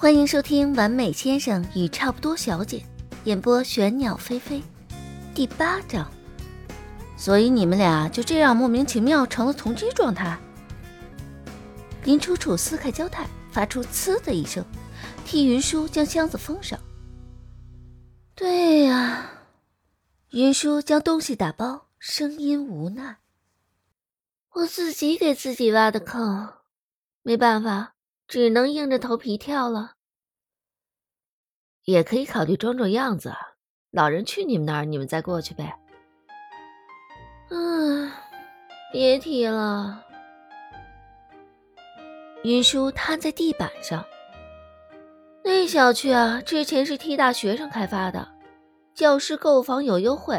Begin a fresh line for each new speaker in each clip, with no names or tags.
欢迎收听《完美先生与差不多小姐》，演播玄鸟飞飞，第八章。所以你们俩就这样莫名其妙成了同居状态？林楚楚撕开胶带，发出“呲”的一声，替云舒将箱子封上。对呀，云舒将东西打包，声音无奈：“我自己给自己挖的坑，没办法。”只能硬着头皮跳了，
也可以考虑装装样子。老人去你们那儿，你们再过去呗。
嗯，别提了。云舒瘫在地板上。那小区啊，之前是替大学生开发的，教师购房有优惠，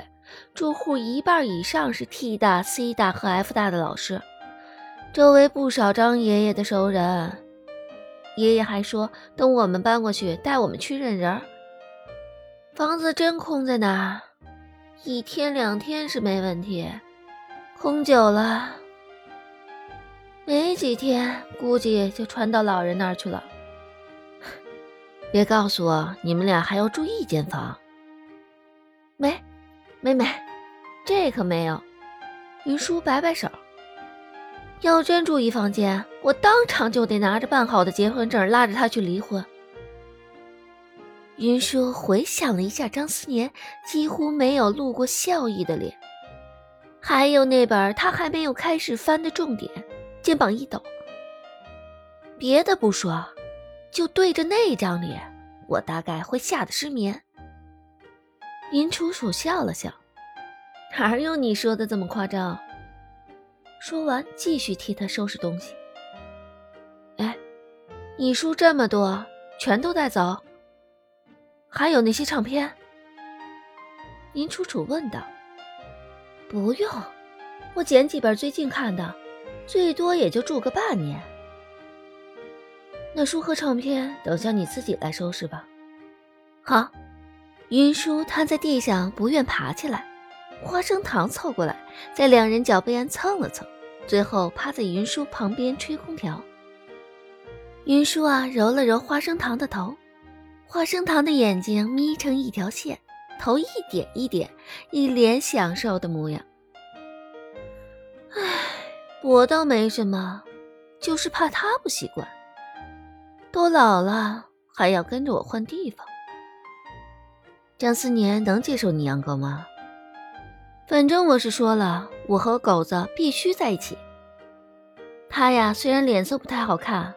住户一半以上是 T 大、C 大和 F 大的老师，周围不少张爷爷的熟人。爷爷还说，等我们搬过去，带我们去认人儿。房子真空在那，一天两天是没问题，空久了，没几天估计就传到老人那儿去了。
别告诉我你们俩还要住一间房。
没，没没，这可没有。云舒摆摆手。要真住一房间，我当场就得拿着办好的结婚证拉着他去离婚。云舒回想了一下张思年几乎没有露过笑意的脸，还有那本他还没有开始翻的重点，肩膀一抖。别的不说，就对着那张脸，我大概会吓得失眠。林楚楚笑了笑，哪有你说的这么夸张？说完，继续替他收拾东西。哎，你书这么多，全都带走？还有那些唱片？林楚楚问道。不用，我捡几本最近看的，最多也就住个半年。那书和唱片，等下你自己来收拾吧。好。云舒瘫在地上，不愿爬起来。花生糖凑过来，在两人脚背上蹭了蹭，最后趴在云舒旁边吹空调。云舒啊，揉了揉花生糖的头，花生糖的眼睛眯成一条线，头一点一点，一脸享受的模样。唉，我倒没什么，就是怕他不习惯。都老了，还要跟着我换地方。张思年能接受你养狗吗？反正我是说了，我和狗子必须在一起。他呀，虽然脸色不太好看，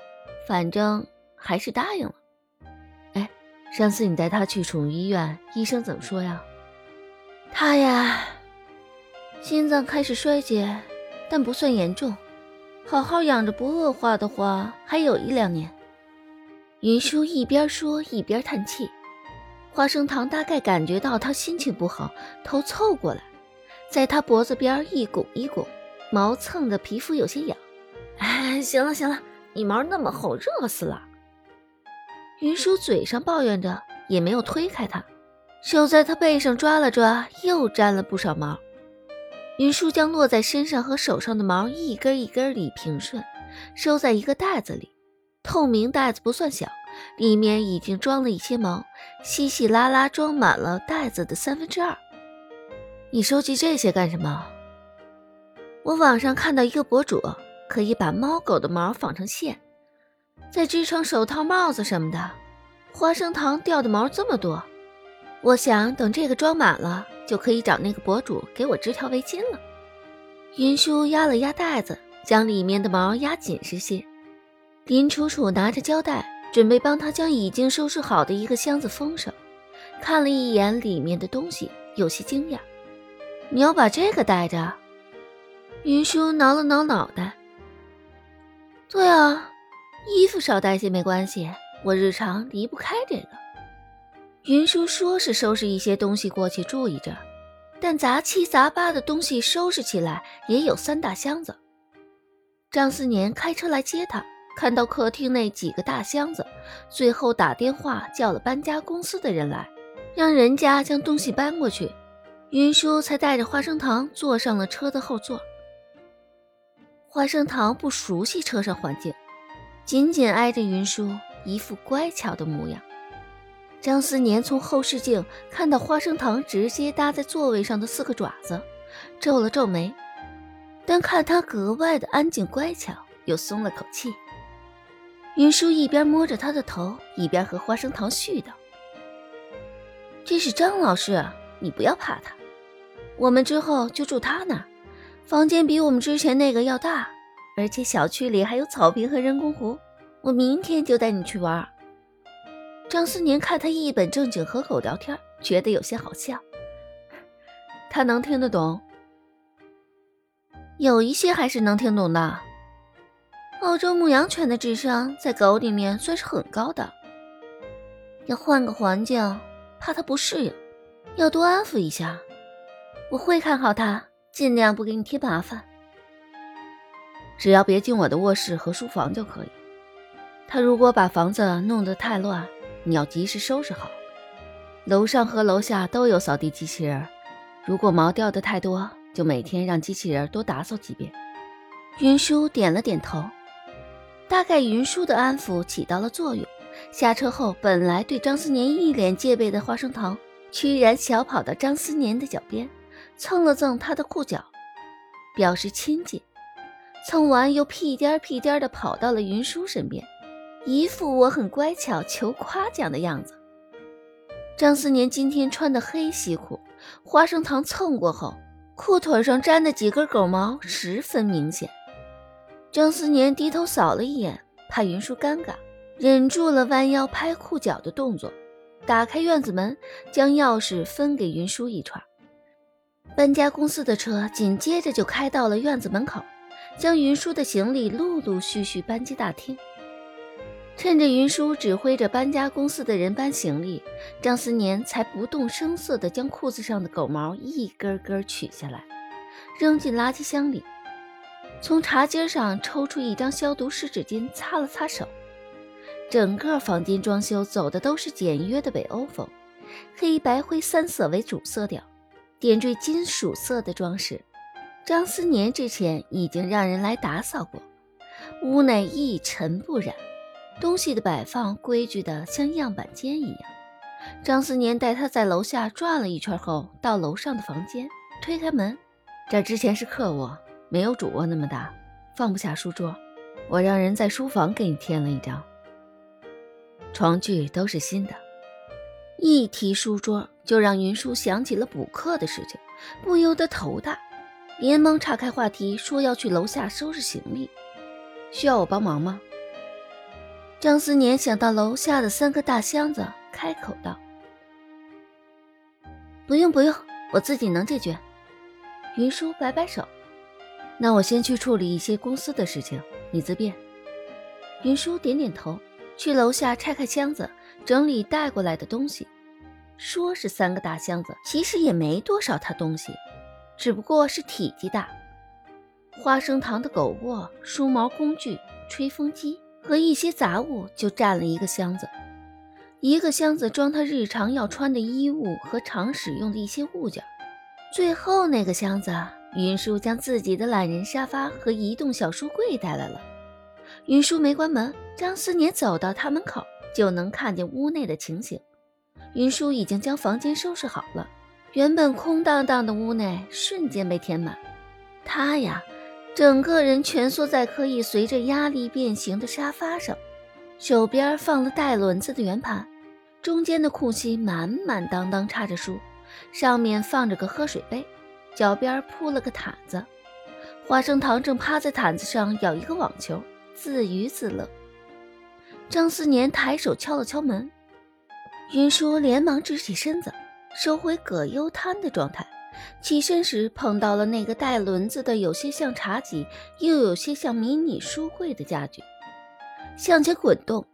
反正还是答应了。哎，上次你带他去宠物医院，医生怎么说呀？他呀，心脏开始衰竭，但不算严重，好好养着不恶化的话，还有一两年。云舒一边说一边叹气，花生糖大概感觉到他心情不好，头凑过来。在他脖子边一拱一拱，毛蹭的皮肤有些痒。哎，行了行了，你毛那么厚，热死了。云舒嘴上抱怨着，也没有推开他，手在他背上抓了抓，又沾了不少毛。云舒将落在身上和手上的毛一根一根理平顺，收在一个袋子里。透明袋子不算小，里面已经装了一些毛，稀稀拉拉装满了袋子的三分之二。你收集这些干什么？我网上看到一个博主可以把猫狗的毛纺成线，再织成手套、帽子什么的。花生糖掉的毛这么多，我想等这个装满了，就可以找那个博主给我织条围巾了。云舒压了压袋子，将里面的毛压紧实些。林楚楚拿着胶带，准备帮他将已经收拾好的一个箱子封上。看了一眼里面的东西，有些惊讶。你要把这个带着？云舒挠了挠脑袋。对啊，衣服少带些没关系，我日常离不开这个。云舒说是收拾一些东西过去住一阵，但杂七杂八的东西收拾起来也有三大箱子。张思年开车来接他，看到客厅内几个大箱子，最后打电话叫了搬家公司的人来，让人家将东西搬过去。云舒才带着花生糖坐上了车的后座。花生糖不熟悉车上环境，紧紧挨着云舒，一副乖巧的模样。张思年从后视镜看到花生糖直接搭在座位上的四个爪子，皱了皱眉，但看他格外的安静乖巧，又松了口气。云舒一边摸着他的头，一边和花生糖絮叨：“这是张老师，你不要怕他，我们之后就住他那儿，房间比我们之前那个要大，而且小区里还有草坪和人工湖，我明天就带你去玩。”张思年看他一本正经和狗聊天，觉得有些好笑。他能听得懂，有一些还是能听懂的。澳洲牧羊犬的智商在狗里面算是很高的。要换个环境，怕它不适应，要多安抚一下。我会看好他，尽量不给你添麻烦。
只要别进我的卧室和书房就可以。他如果把房子弄得太乱。你要及时收拾好，楼上和楼下都有扫地机器人。如果毛掉的太多，就每天让机器人多打扫几遍。
云舒点了点头，大概云舒的安抚起到了作用。下车后，本来对张思年一脸戒备的花生糖，居然小跑到张思年的脚边，蹭了蹭他的裤脚，表示亲近。蹭完又屁颠屁颠地跑到了云舒身边。一副我很乖巧求夸奖的样子。张思年今天穿的黑西裤，花生糖蹭过后，裤腿上沾的几根狗毛十分明显。张思年低头扫了一眼，怕云舒尴尬，忍住了弯腰拍裤脚的动作，打开院子门，将钥匙分给云舒一串。搬家公司的车紧接着就开到了院子门口，将云舒的行李陆陆续续搬进大厅。趁着云舒指挥着搬家公司的人搬行李，张思年才不动声色地将裤子上的狗毛一根根取下来，扔进垃圾箱里。从茶几上抽出一张消毒湿纸巾，擦了擦手。整个房间装修走的都是简约的北欧风，黑白灰三色为主色调，点缀金属色的装饰。张思年之前已经让人来打扫过，屋内一尘不染。东西的摆放规矩的像样板间一样。张思年带他在楼下转了一圈后，到楼上的房间，推开门，
这之前是客卧，没有主卧那么大，放不下书桌。我让人在书房给你添了一张。床具都是新的。
一提书桌，就让云舒想起了补课的事情，不由得头大，连忙岔开话题说要去楼下收拾行李。
需要我帮忙吗？
张思年想到楼下的三个大箱子，开口道：“不用不用，我自己能解决。”
云舒摆摆手：“那我先去处理一些公司的事情，你自便。”
云舒点点头，去楼下拆开箱子，整理带过来的东西。说是三个大箱子，其实也没多少他东西，只不过是体积大。花生糖的狗窝、梳毛工具、吹风机。和一些杂物就占了一个箱子，一个箱子装他日常要穿的衣物和常使用的一些物件。最后那个箱子，云舒将自己的懒人沙发和移动小书柜带来了。云舒没关门，张思年走到他门口就能看见屋内的情形。云舒已经将房间收拾好了，原本空荡荡的屋内瞬间被填满。他呀。整个人蜷缩在可以随着压力变形的沙发上，手边放了带轮子的圆盘，中间的空隙满满当当插着书，上面放着个喝水杯，脚边铺了个毯子。花生糖正趴在毯子上咬一个网球，自娱自乐。张思年抬手敲了敲门，云舒连忙直起身子，收回葛优瘫的状态。起身时碰到了那个带轮子的，有些像茶几，又有些像迷你书柜的家具，向前滚动，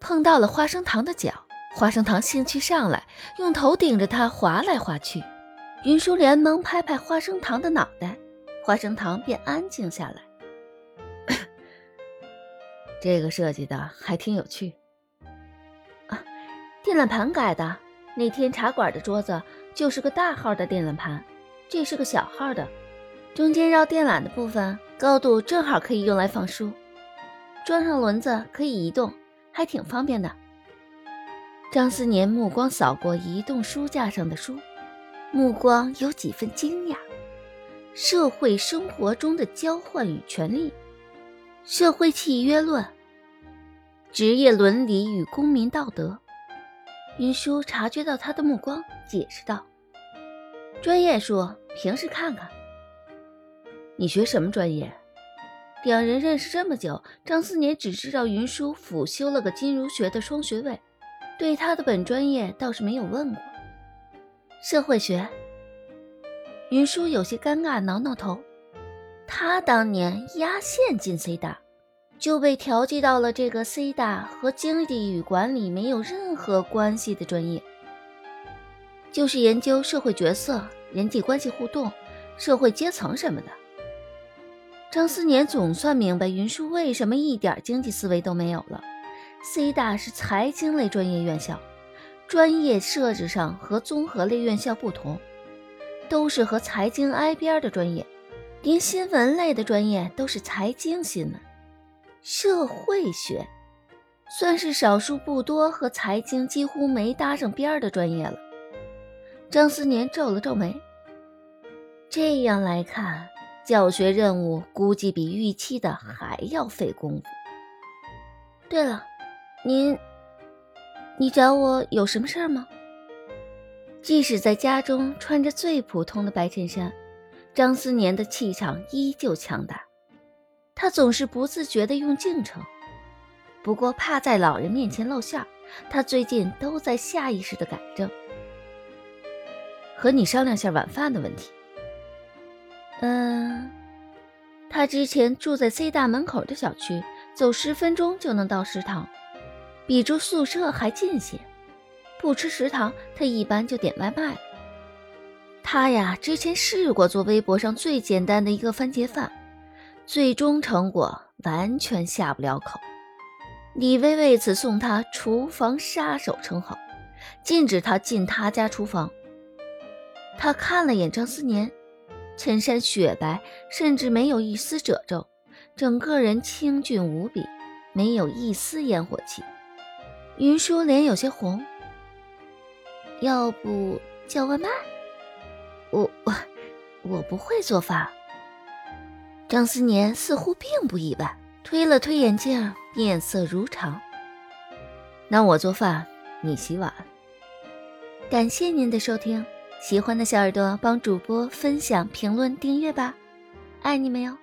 碰到了花生糖的脚。花生糖兴趣上来，用头顶着它滑来滑去。云舒连忙拍拍花生糖的脑袋，花生糖便安静下来。
这个设计的还挺有趣，
电缆盘改的。那天茶馆的桌子。就是个大号的电缆盘，这是个小号的，中间绕电缆的部分高度正好可以用来放书，装上轮子可以移动，
还挺方便的。张思年目光扫过移动书架上的书，目光有几分惊讶。社会生活中的交换与权利，社会契约论，职业伦理与公民道德。云舒察觉到他的目光，解释道：“专业书，平时看看。你学什么专业？”两人认识这么久，张思年只知道云舒辅修了个金融学的双学位。对他的本专业倒是没有问过，社会学。云舒有些尴尬，挠挠头。他当年压线进 C 大，就被调剂到了这个 C 大和经济与管理没有任何关系的专业，就是研究社会角色、人际关系互动、社会阶层什么的。张思年总算明白云舒为什么一点经济思维都没有了。C 大是财经类专业院校，专业设置上和综合类院校不同，都是和财经挨边的专业，连新闻类的专业都是财经新闻。社会学算是少数不多和财经几乎没搭上边儿的专业了。张思年皱了皱眉，这样来看，教学任务估计比预期的还要费功夫。对了。您，你找我有什么事儿吗？即使在家中穿着最普通的白衬衫，张思年的气场依旧强大。他总是不自觉地用敬称，不过怕在老人面前露馅，他最近都在下意识地改正。和你商量下晚饭的问题。嗯，他之前住在 C 大门口的小区，走十分钟就能到食堂。比住宿舍还近些，不吃食堂，他一般就点外卖。他呀，之前试过做微博上最简单的一个番茄饭，最终成果完全下不了口。李薇为此送他“厨房杀手”称号，禁止他进他家厨房。他看了眼张思年，衬衫雪白，甚至没有一丝褶皱，整个人清俊无比，没有一丝烟火气。云舒脸有些红，要不叫外卖？我我我不会做饭。张思年似乎并不意外，推了推眼镜，面色如常。那我做饭，你洗碗。感谢您的收听，喜欢的小耳朵帮主播分享、评论、订阅吧，爱你们哟。